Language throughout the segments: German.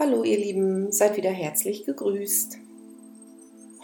Hallo ihr Lieben, seid wieder herzlich gegrüßt.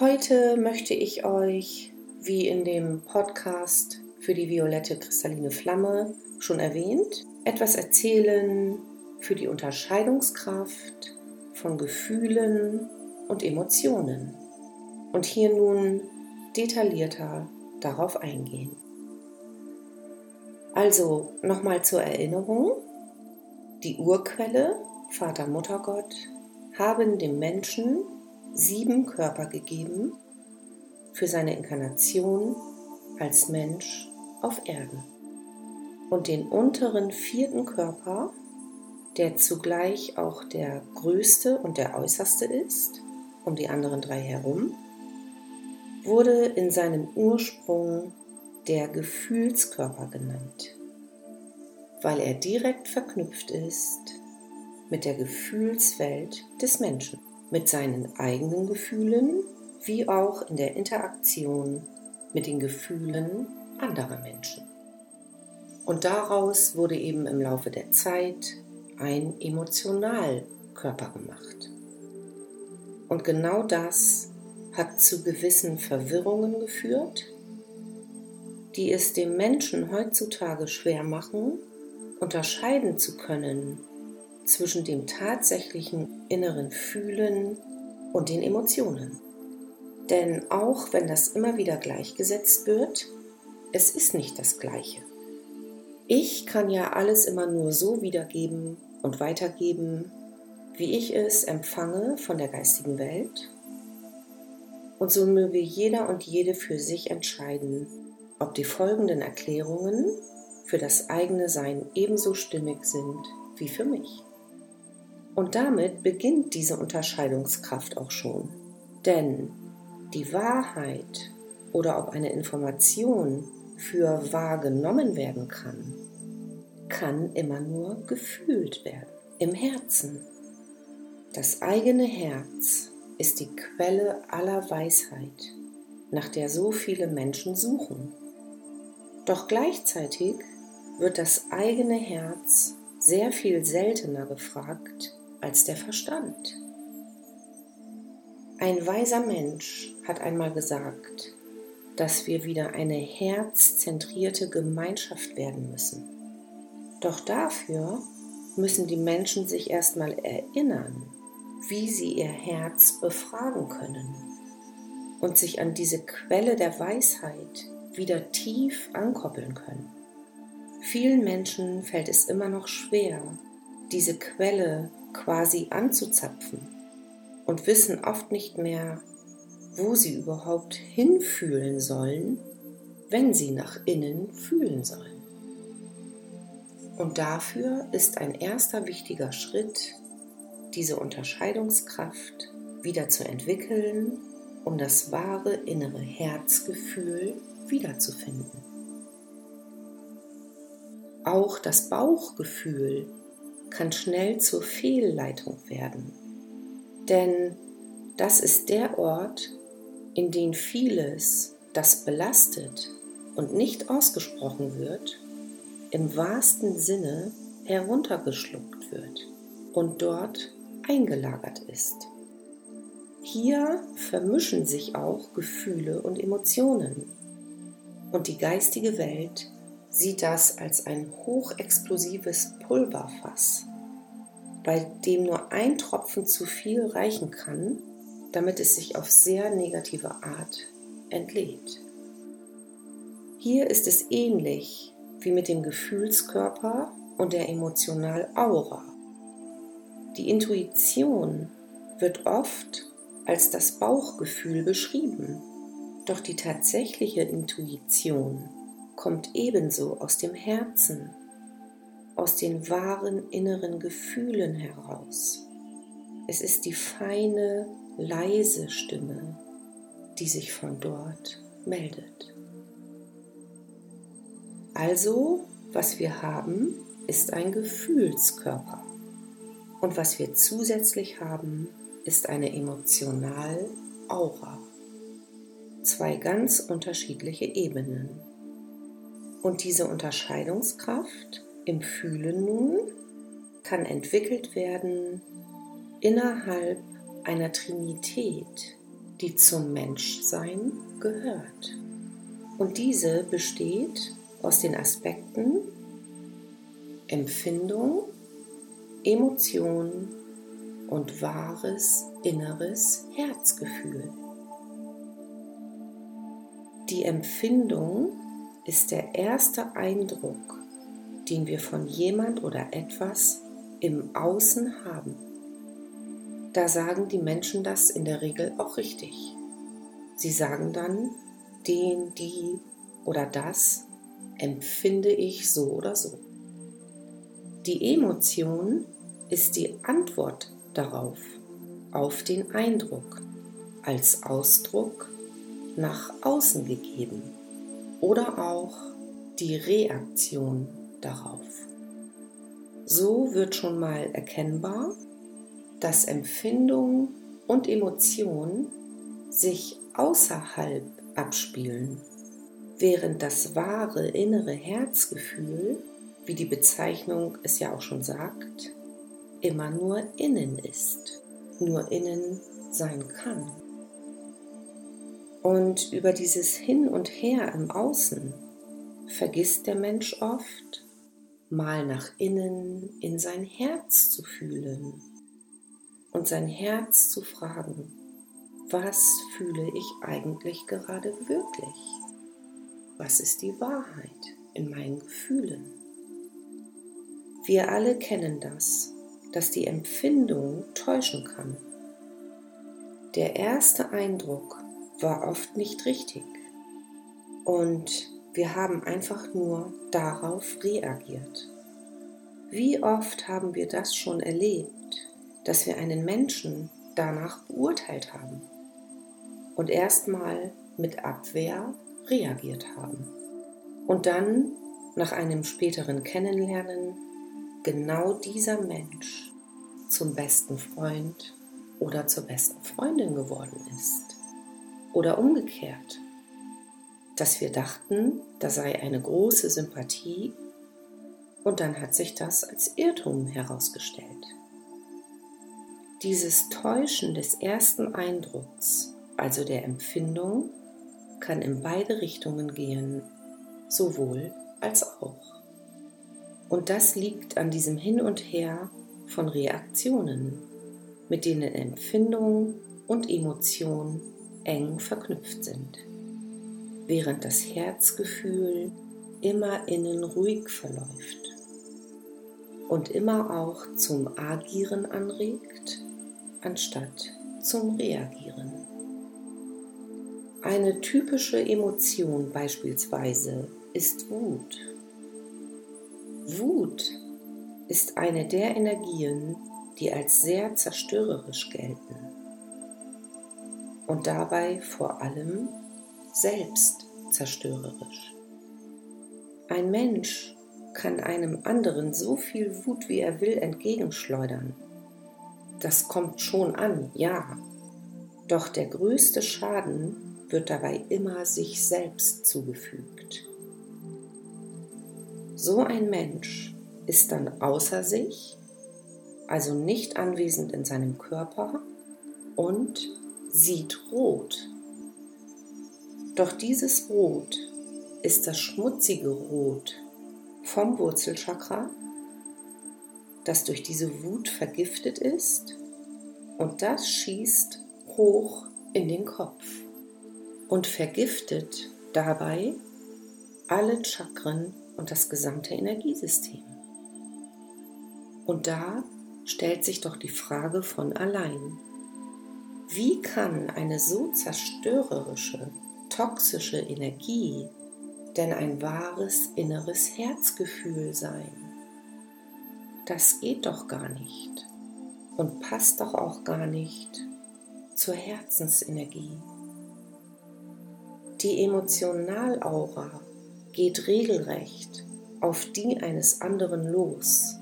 Heute möchte ich euch, wie in dem Podcast für die violette kristalline Flamme schon erwähnt, etwas erzählen für die Unterscheidungskraft von Gefühlen und Emotionen und hier nun detaillierter darauf eingehen. Also nochmal zur Erinnerung, die Urquelle Vater, Mutter Gott haben dem Menschen sieben Körper gegeben für seine Inkarnation als Mensch auf Erden. Und den unteren vierten Körper, der zugleich auch der größte und der äußerste ist, um die anderen drei herum, wurde in seinem Ursprung der Gefühlskörper genannt, weil er direkt verknüpft ist mit der Gefühlswelt des Menschen, mit seinen eigenen Gefühlen wie auch in der Interaktion mit den Gefühlen anderer Menschen. Und daraus wurde eben im Laufe der Zeit ein Emotionalkörper gemacht. Und genau das hat zu gewissen Verwirrungen geführt, die es dem Menschen heutzutage schwer machen, unterscheiden zu können, zwischen dem tatsächlichen inneren Fühlen und den Emotionen. Denn auch wenn das immer wieder gleichgesetzt wird, es ist nicht das Gleiche. Ich kann ja alles immer nur so wiedergeben und weitergeben, wie ich es empfange von der geistigen Welt. Und so möge jeder und jede für sich entscheiden, ob die folgenden Erklärungen für das eigene Sein ebenso stimmig sind wie für mich. Und damit beginnt diese Unterscheidungskraft auch schon. Denn die Wahrheit oder ob eine Information für wahr genommen werden kann, kann immer nur gefühlt werden, im Herzen. Das eigene Herz ist die Quelle aller Weisheit, nach der so viele Menschen suchen. Doch gleichzeitig wird das eigene Herz sehr viel seltener gefragt als der Verstand. Ein weiser Mensch hat einmal gesagt, dass wir wieder eine herzzentrierte Gemeinschaft werden müssen. Doch dafür müssen die Menschen sich erstmal erinnern, wie sie ihr Herz befragen können und sich an diese Quelle der Weisheit wieder tief ankoppeln können. Vielen Menschen fällt es immer noch schwer, diese Quelle quasi anzuzapfen und wissen oft nicht mehr, wo sie überhaupt hinfühlen sollen, wenn sie nach innen fühlen sollen. Und dafür ist ein erster wichtiger Schritt, diese Unterscheidungskraft wieder zu entwickeln, um das wahre innere Herzgefühl wiederzufinden. Auch das Bauchgefühl kann schnell zur Fehlleitung werden. Denn das ist der Ort, in dem vieles, das belastet und nicht ausgesprochen wird, im wahrsten Sinne heruntergeschluckt wird und dort eingelagert ist. Hier vermischen sich auch Gefühle und Emotionen und die geistige Welt sieht das als ein hochexplosives Pulverfass, bei dem nur ein Tropfen zu viel reichen kann, damit es sich auf sehr negative Art entlädt. Hier ist es ähnlich wie mit dem Gefühlskörper und der Emotionalaura. Die Intuition wird oft als das Bauchgefühl beschrieben, doch die tatsächliche Intuition kommt ebenso aus dem Herzen, aus den wahren inneren Gefühlen heraus. Es ist die feine, leise Stimme, die sich von dort meldet. Also, was wir haben, ist ein Gefühlskörper. Und was wir zusätzlich haben, ist eine Emotional-Aura. Zwei ganz unterschiedliche Ebenen. Und diese Unterscheidungskraft im Fühlen nun kann entwickelt werden innerhalb einer Trinität, die zum Menschsein gehört. Und diese besteht aus den Aspekten Empfindung, Emotion und wahres inneres Herzgefühl. Die Empfindung ist der erste Eindruck, den wir von jemand oder etwas im Außen haben. Da sagen die Menschen das in der Regel auch richtig. Sie sagen dann, den, die oder das empfinde ich so oder so. Die Emotion ist die Antwort darauf, auf den Eindruck, als Ausdruck nach außen gegeben oder auch die Reaktion darauf. So wird schon mal erkennbar, dass Empfindung und Emotion sich außerhalb abspielen, während das wahre innere Herzgefühl, wie die Bezeichnung es ja auch schon sagt, immer nur innen ist, nur innen sein kann. Und über dieses Hin und Her im Außen vergisst der Mensch oft, mal nach innen in sein Herz zu fühlen und sein Herz zu fragen, was fühle ich eigentlich gerade wirklich? Was ist die Wahrheit in meinen Gefühlen? Wir alle kennen das, dass die Empfindung täuschen kann. Der erste Eindruck war oft nicht richtig und wir haben einfach nur darauf reagiert. Wie oft haben wir das schon erlebt, dass wir einen Menschen danach beurteilt haben und erstmal mit Abwehr reagiert haben und dann nach einem späteren Kennenlernen genau dieser Mensch zum besten Freund oder zur besten Freundin geworden ist. Oder umgekehrt, dass wir dachten, da sei eine große Sympathie und dann hat sich das als Irrtum herausgestellt. Dieses Täuschen des ersten Eindrucks also der Empfindung, kann in beide Richtungen gehen, sowohl als auch. Und das liegt an diesem Hin und Her von Reaktionen, mit denen Empfindung und Emotion eng verknüpft sind, während das Herzgefühl immer innen ruhig verläuft und immer auch zum Agieren anregt, anstatt zum Reagieren. Eine typische Emotion beispielsweise ist Wut. Wut ist eine der Energien, die als sehr zerstörerisch gelten und dabei vor allem selbst zerstörerisch. Ein Mensch kann einem anderen so viel Wut, wie er will, entgegenschleudern. Das kommt schon an, ja. Doch der größte Schaden wird dabei immer sich selbst zugefügt. So ein Mensch ist dann außer sich, also nicht anwesend in seinem Körper und sieht rot. Doch dieses Rot ist das schmutzige Rot vom Wurzelchakra, das durch diese Wut vergiftet ist und das schießt hoch in den Kopf und vergiftet dabei alle Chakren und das gesamte Energiesystem. Und da stellt sich doch die Frage von allein, wie kann eine so zerstörerische, toxische Energie denn ein wahres inneres Herzgefühl sein? Das geht doch gar nicht und passt doch auch gar nicht zur Herzensenergie. Die Emotionalaura geht regelrecht auf die eines anderen los,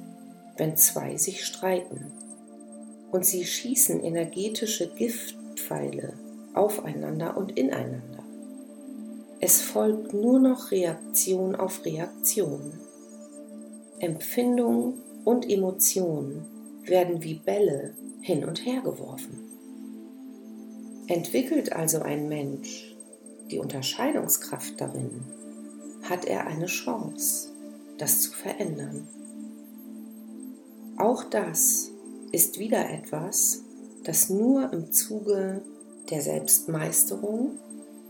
wenn zwei sich streiten. Und sie schießen energetische Giftpfeile aufeinander und ineinander. Es folgt nur noch Reaktion auf Reaktion. Empfindung und Emotion werden wie Bälle hin und her geworfen. Entwickelt also ein Mensch die Unterscheidungskraft darin, hat er eine Chance, das zu verändern. Auch das ist wieder etwas, das nur im Zuge der Selbstmeisterung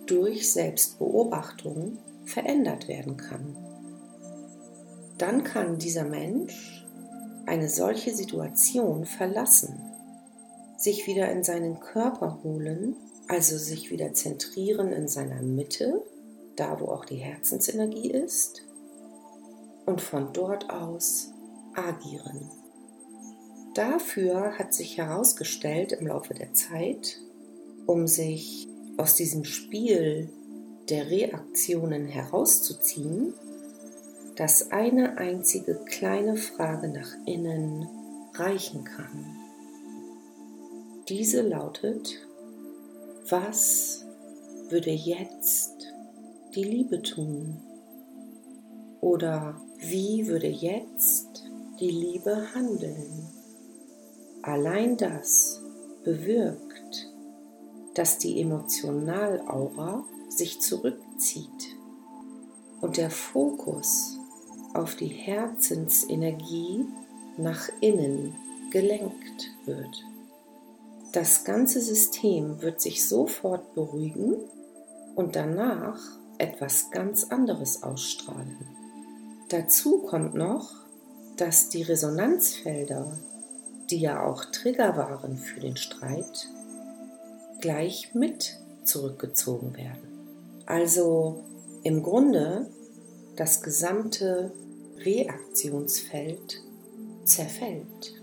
durch Selbstbeobachtung verändert werden kann. Dann kann dieser Mensch eine solche Situation verlassen, sich wieder in seinen Körper holen, also sich wieder zentrieren in seiner Mitte, da wo auch die Herzensenergie ist, und von dort aus agieren. Dafür hat sich herausgestellt im Laufe der Zeit, um sich aus diesem Spiel der Reaktionen herauszuziehen, dass eine einzige kleine Frage nach innen reichen kann. Diese lautet, was würde jetzt die Liebe tun? Oder wie würde jetzt die Liebe handeln? Allein das bewirkt, dass die Emotionalaura sich zurückzieht und der Fokus auf die Herzensenergie nach innen gelenkt wird. Das ganze System wird sich sofort beruhigen und danach etwas ganz anderes ausstrahlen. Dazu kommt noch, dass die Resonanzfelder, die ja auch Trigger waren für den Streit, gleich mit zurückgezogen werden. Also im Grunde das gesamte Reaktionsfeld zerfällt.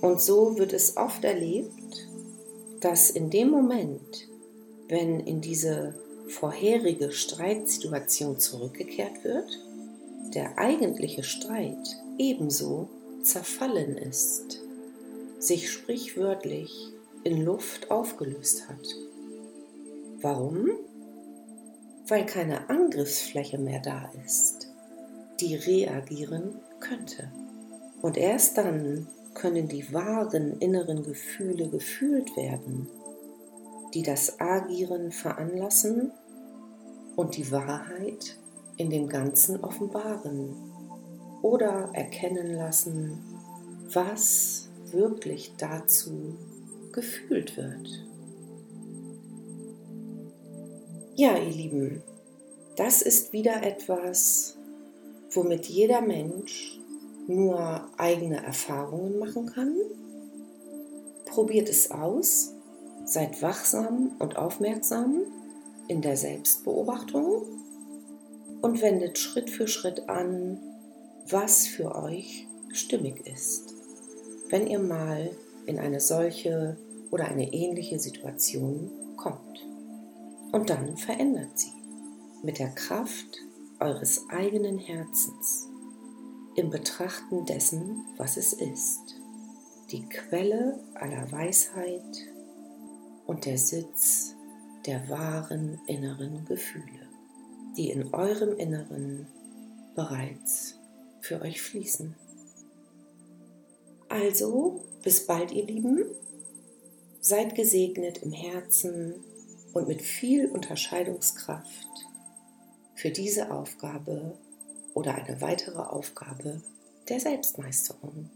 Und so wird es oft erlebt, dass in dem Moment, wenn in diese vorherige Streitsituation zurückgekehrt wird, der eigentliche Streit ebenso zerfallen ist, sich sprichwörtlich in Luft aufgelöst hat. Warum? Weil keine Angriffsfläche mehr da ist, die reagieren könnte. Und erst dann können die wahren inneren Gefühle gefühlt werden, die das Agieren veranlassen und die Wahrheit in dem Ganzen offenbaren oder erkennen lassen, was wirklich dazu gefühlt wird. Ja, ihr Lieben, das ist wieder etwas, womit jeder Mensch nur eigene Erfahrungen machen kann. Probiert es aus, seid wachsam und aufmerksam in der Selbstbeobachtung und wendet Schritt für Schritt an, was für euch stimmig ist, wenn ihr mal in eine solche oder eine ähnliche Situation kommt. Und dann verändert sie mit der Kraft eures eigenen Herzens im Betrachten dessen, was es ist, die Quelle aller Weisheit und der Sitz der wahren inneren Gefühle, die in eurem Inneren bereits für euch fließen. Also, bis bald, ihr Lieben. Seid gesegnet im Herzen und mit viel Unterscheidungskraft für diese Aufgabe oder eine weitere Aufgabe der Selbstmeisterung.